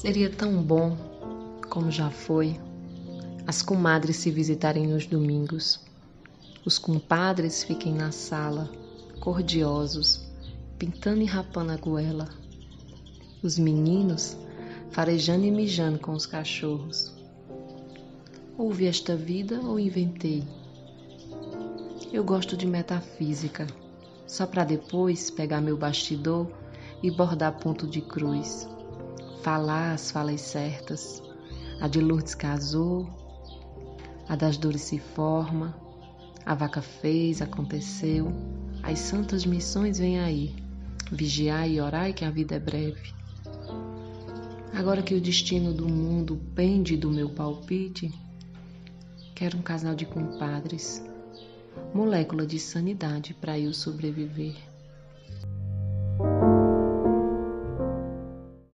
Seria tão bom, como já foi, as comadres se visitarem nos domingos, os compadres fiquem na sala, cordiosos, pintando e rapando a goela, os meninos farejando e mijando com os cachorros. Houve esta vida ou inventei? Eu gosto de metafísica, só para depois pegar meu bastidor e bordar ponto de cruz falar as falas certas. A de Lourdes casou, a das dores se forma, a vaca fez, aconteceu, as santas missões vêm aí, vigiar e orar que a vida é breve. Agora que o destino do mundo pende do meu palpite, quero um casal de compadres, molécula de sanidade para eu sobreviver.